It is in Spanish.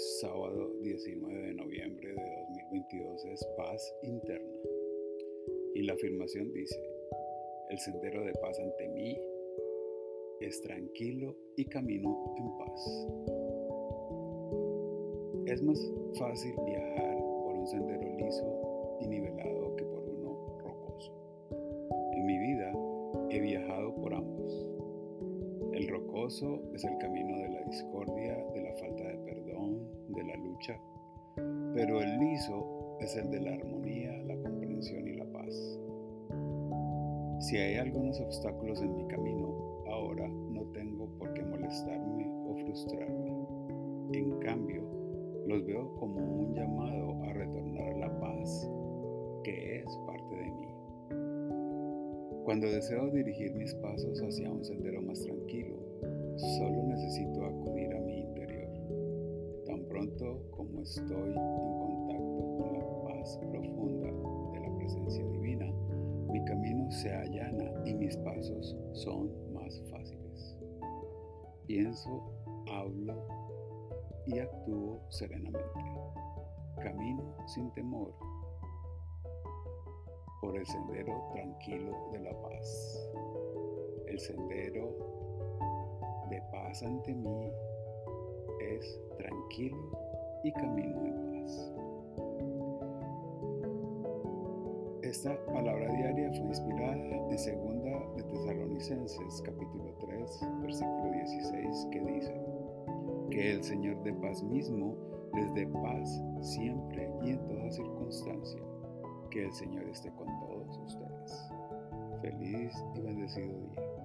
sábado 19 de noviembre de 2022 es paz interna. Y la afirmación dice, el sendero de paz ante mí es tranquilo y camino en paz. Es más fácil viajar por un sendero liso y nivelado que por uno rocoso. En mi vida he viajado por ambos. El rocoso es el camino de la discordia, de la falta de pero el liso es el de la armonía, la comprensión y la paz. Si hay algunos obstáculos en mi camino, ahora no tengo por qué molestarme o frustrarme. En cambio, los veo como un llamado a retornar a la paz, que es parte de mí. Cuando deseo dirigir mis pasos hacia un sendero más tranquilo, solo necesito Tan pronto como estoy en contacto con la paz profunda de la presencia divina, mi camino se allana y mis pasos son más fáciles. Pienso, hablo y actúo serenamente. Camino sin temor por el sendero tranquilo de la paz. El sendero de paz ante mí es tranquilo y camino en paz. Esta palabra diaria fue inspirada en segunda de Tesalonicenses capítulo 3 versículo 16 que dice que el Señor de paz mismo les dé paz siempre y en toda circunstancia que el Señor esté con todos ustedes. Feliz y bendecido día.